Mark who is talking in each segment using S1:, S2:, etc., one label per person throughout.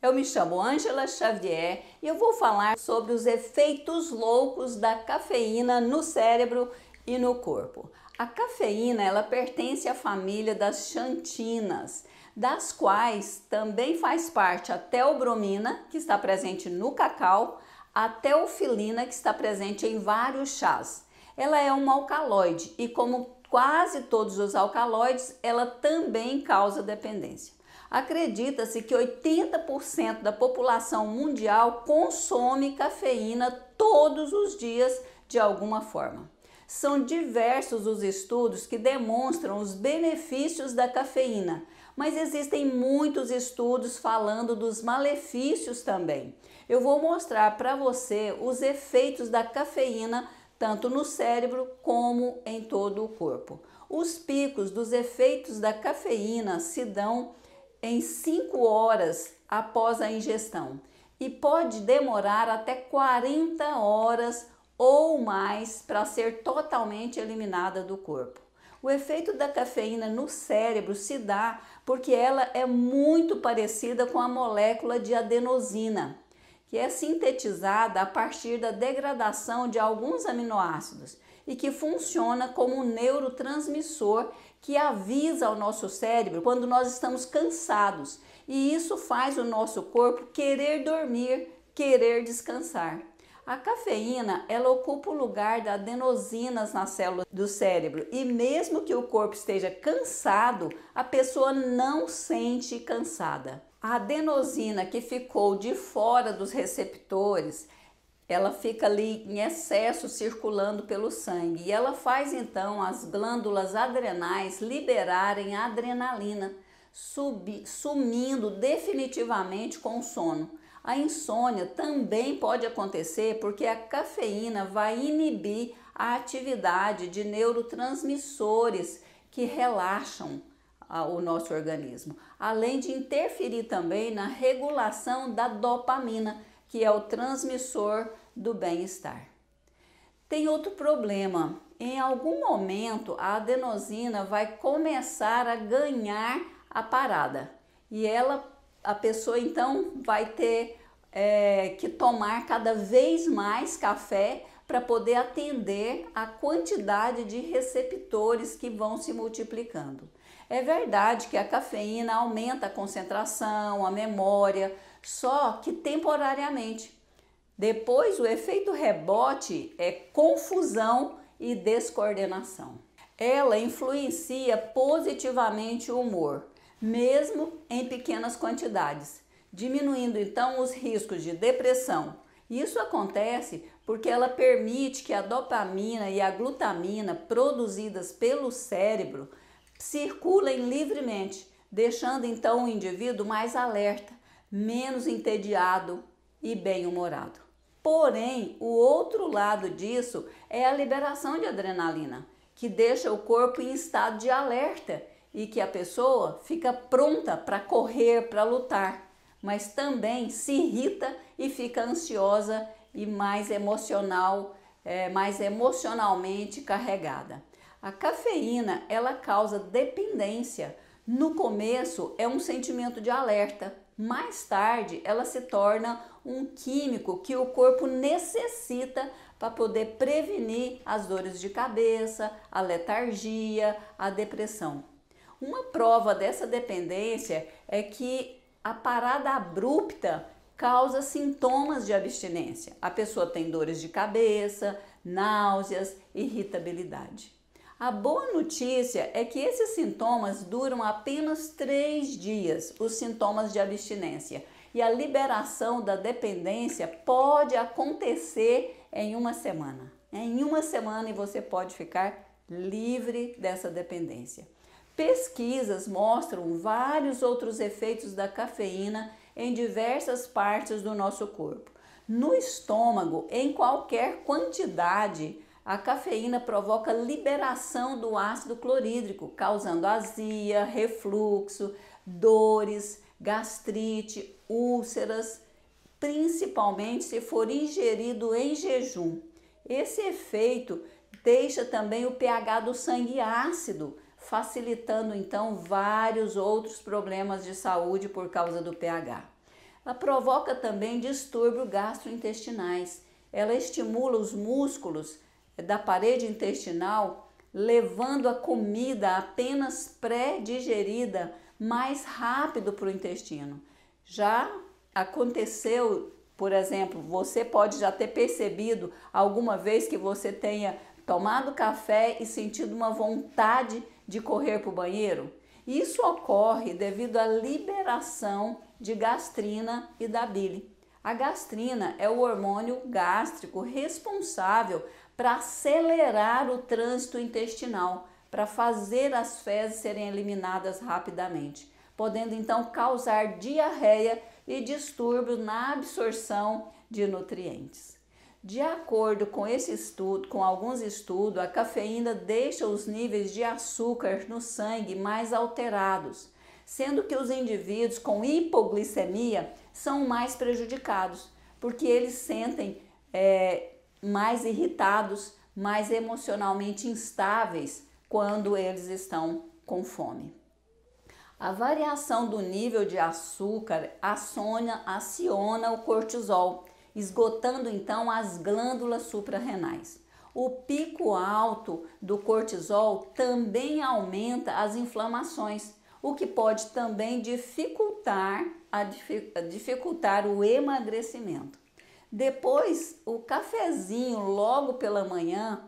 S1: Eu me chamo Ângela Xavier e eu vou falar sobre os efeitos loucos da cafeína no cérebro e no corpo. A cafeína, ela pertence à família das xantinas, das quais também faz parte a teobromina, que está presente no cacau, a teofilina, que está presente em vários chás. Ela é um alcaloide e como quase todos os alcaloides, ela também causa dependência. Acredita-se que 80% da população mundial consome cafeína todos os dias de alguma forma. São diversos os estudos que demonstram os benefícios da cafeína, mas existem muitos estudos falando dos malefícios também. Eu vou mostrar para você os efeitos da cafeína tanto no cérebro como em todo o corpo. Os picos dos efeitos da cafeína se dão em 5 horas após a ingestão e pode demorar até 40 horas ou mais para ser totalmente eliminada do corpo. O efeito da cafeína no cérebro se dá porque ela é muito parecida com a molécula de adenosina, que é sintetizada a partir da degradação de alguns aminoácidos e que funciona como um neurotransmissor que avisa ao nosso cérebro quando nós estamos cansados. E isso faz o nosso corpo querer dormir, querer descansar. A cafeína, ela ocupa o lugar da adenosinas na célula do cérebro e mesmo que o corpo esteja cansado, a pessoa não sente cansada. A adenosina que ficou de fora dos receptores, ela fica ali em excesso circulando pelo sangue e ela faz então as glândulas adrenais liberarem adrenalina, subi, sumindo definitivamente com o sono. A insônia também pode acontecer porque a cafeína vai inibir a atividade de neurotransmissores que relaxam o nosso organismo, além de interferir também na regulação da dopamina, que é o transmissor do bem-estar. Tem outro problema. Em algum momento a adenosina vai começar a ganhar a parada e ela, a pessoa então vai ter é, que tomar cada vez mais café para poder atender a quantidade de receptores que vão se multiplicando. É verdade que a cafeína aumenta a concentração, a memória, só que temporariamente. Depois, o efeito rebote é confusão e descoordenação. Ela influencia positivamente o humor, mesmo em pequenas quantidades, diminuindo então os riscos de depressão. Isso acontece porque ela permite que a dopamina e a glutamina produzidas pelo cérebro circulem livremente, deixando então o indivíduo mais alerta, menos entediado e bem-humorado. Porém, o outro lado disso é a liberação de adrenalina, que deixa o corpo em estado de alerta e que a pessoa fica pronta para correr, para lutar, mas também se irrita e fica ansiosa e mais emocional, é, mais emocionalmente carregada. A cafeína ela causa dependência. No começo é um sentimento de alerta, mais tarde ela se torna um químico que o corpo necessita para poder prevenir as dores de cabeça, a letargia, a depressão. Uma prova dessa dependência é que a parada abrupta causa sintomas de abstinência. A pessoa tem dores de cabeça, náuseas, irritabilidade. A boa notícia é que esses sintomas duram apenas três dias, os sintomas de abstinência, e a liberação da dependência pode acontecer em uma semana. Em uma semana e você pode ficar livre dessa dependência. Pesquisas mostram vários outros efeitos da cafeína em diversas partes do nosso corpo. No estômago, em qualquer quantidade, a cafeína provoca liberação do ácido clorídrico, causando azia, refluxo, dores, gastrite, úlceras, principalmente se for ingerido em jejum. Esse efeito deixa também o pH do sangue ácido, facilitando então vários outros problemas de saúde por causa do pH. Ela provoca também distúrbios gastrointestinais. Ela estimula os músculos da parede intestinal, levando a comida apenas pré-digerida mais rápido para o intestino. Já aconteceu, por exemplo, você pode já ter percebido alguma vez que você tenha tomado café e sentido uma vontade de correr para o banheiro? Isso ocorre devido à liberação de gastrina e da bile. A gastrina é o hormônio gástrico responsável para acelerar o trânsito intestinal, para fazer as fezes serem eliminadas rapidamente, podendo então causar diarreia e distúrbios na absorção de nutrientes. De acordo com esse estudo, com alguns estudos, a cafeína deixa os níveis de açúcar no sangue mais alterados, sendo que os indivíduos com hipoglicemia são mais prejudicados, porque eles sentem é, mais irritados, mais emocionalmente instáveis quando eles estão com fome. A variação do nível de açúcar aciona, aciona o cortisol, esgotando então as glândulas suprarrenais. O pico alto do cortisol também aumenta as inflamações, o que pode também dificultar, a, dificultar o emagrecimento. Depois, o cafezinho logo pela manhã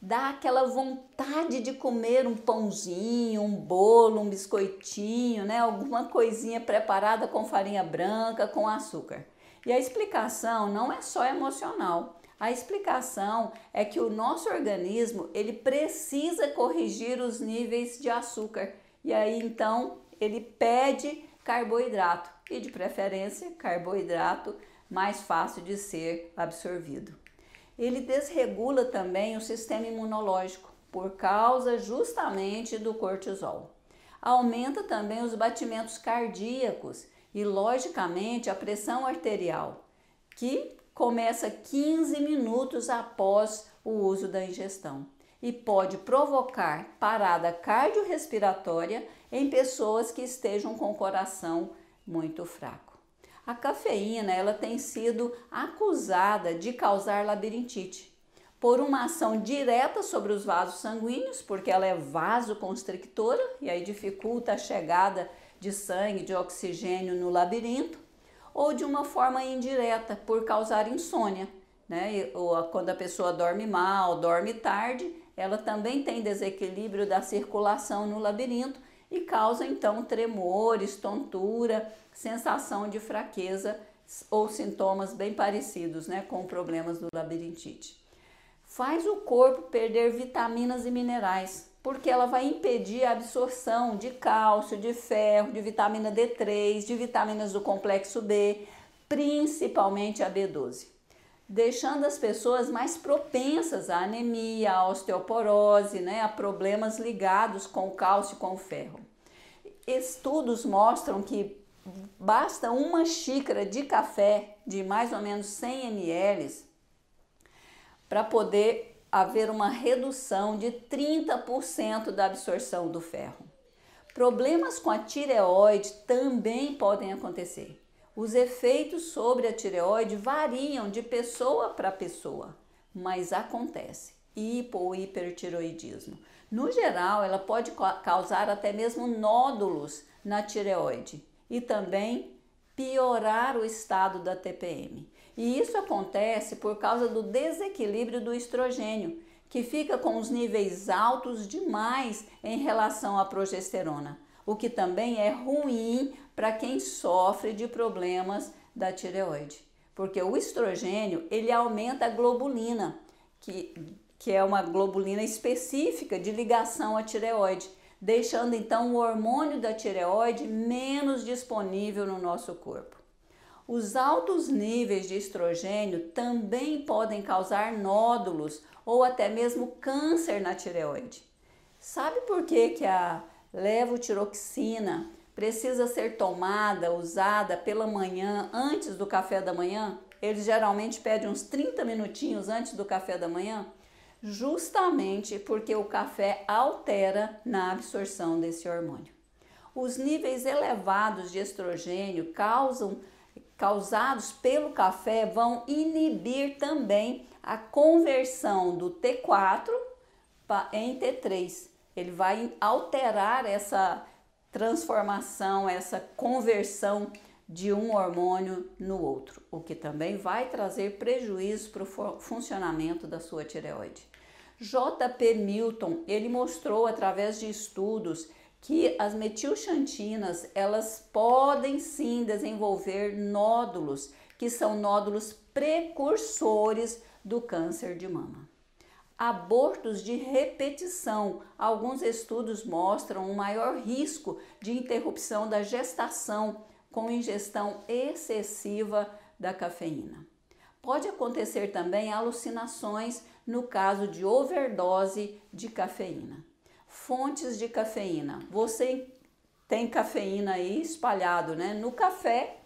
S1: dá aquela vontade de comer um pãozinho, um bolo, um biscoitinho, né? Alguma coisinha preparada com farinha branca, com açúcar. E a explicação não é só emocional. A explicação é que o nosso organismo ele precisa corrigir os níveis de açúcar e aí então ele pede carboidrato e de preferência carboidrato mais fácil de ser absorvido. Ele desregula também o sistema imunológico por causa justamente do cortisol. Aumenta também os batimentos cardíacos e, logicamente, a pressão arterial, que começa 15 minutos após o uso da ingestão e pode provocar parada cardiorrespiratória em pessoas que estejam com o coração muito fraco. A cafeína ela tem sido acusada de causar labirintite por uma ação direta sobre os vasos sanguíneos, porque ela é vasoconstrictora e aí dificulta a chegada de sangue, de oxigênio no labirinto, ou de uma forma indireta, por causar insônia. Né? Ou quando a pessoa dorme mal, dorme tarde, ela também tem desequilíbrio da circulação no labirinto e causa então tremores, tontura, sensação de fraqueza ou sintomas bem parecidos né, com problemas do labirintite. Faz o corpo perder vitaminas e minerais, porque ela vai impedir a absorção de cálcio, de ferro, de vitamina D3, de vitaminas do complexo B, principalmente a B12 deixando as pessoas mais propensas à anemia, à osteoporose, né, a problemas ligados com o cálcio e com o ferro. Estudos mostram que basta uma xícara de café de mais ou menos 100 ml para poder haver uma redução de 30% da absorção do ferro. Problemas com a tireoide também podem acontecer. Os efeitos sobre a tireoide variam de pessoa para pessoa, mas acontece. Hipo ou hipertiroidismo. No geral, ela pode causar até mesmo nódulos na tireoide e também piorar o estado da TPM. E isso acontece por causa do desequilíbrio do estrogênio, que fica com os níveis altos demais em relação à progesterona, o que também é ruim para quem sofre de problemas da tireoide, porque o estrogênio ele aumenta a globulina, que, que é uma globulina específica de ligação à tireoide, deixando então o hormônio da tireoide menos disponível no nosso corpo. Os altos níveis de estrogênio também podem causar nódulos ou até mesmo câncer na tireoide. Sabe por que, que a levotiroxina precisa ser tomada, usada pela manhã, antes do café da manhã, eles geralmente pedem uns 30 minutinhos antes do café da manhã, justamente porque o café altera na absorção desse hormônio. Os níveis elevados de estrogênio causam, causados pelo café vão inibir também a conversão do T4 em T3. Ele vai alterar essa transformação, essa conversão de um hormônio no outro, o que também vai trazer prejuízo para o funcionamento da sua tireoide. J.P. Milton, ele mostrou através de estudos que as metilxantinas, elas podem sim desenvolver nódulos, que são nódulos precursores do câncer de mama. Abortos de repetição. Alguns estudos mostram um maior risco de interrupção da gestação com ingestão excessiva da cafeína. Pode acontecer também alucinações no caso de overdose de cafeína. Fontes de cafeína. Você tem cafeína aí espalhado, né? No café,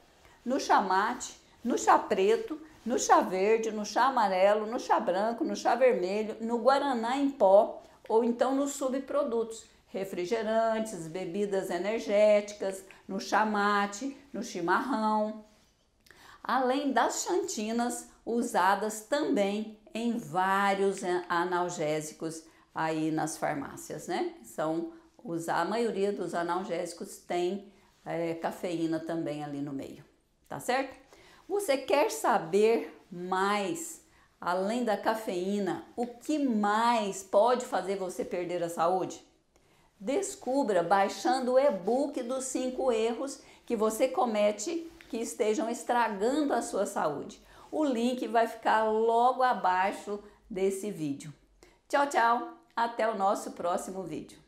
S1: no chamate, no chá preto, no chá verde, no chá amarelo, no chá branco, no chá vermelho, no guaraná em pó ou então nos subprodutos refrigerantes, bebidas energéticas, no chamate, no chimarrão, além das xantinas usadas também em vários analgésicos aí nas farmácias, né? São os, a maioria dos analgésicos tem é, cafeína também ali no meio, tá certo? Você quer saber mais, além da cafeína, o que mais pode fazer você perder a saúde? Descubra baixando o e-book dos 5 erros que você comete que estejam estragando a sua saúde. O link vai ficar logo abaixo desse vídeo. Tchau, tchau! Até o nosso próximo vídeo.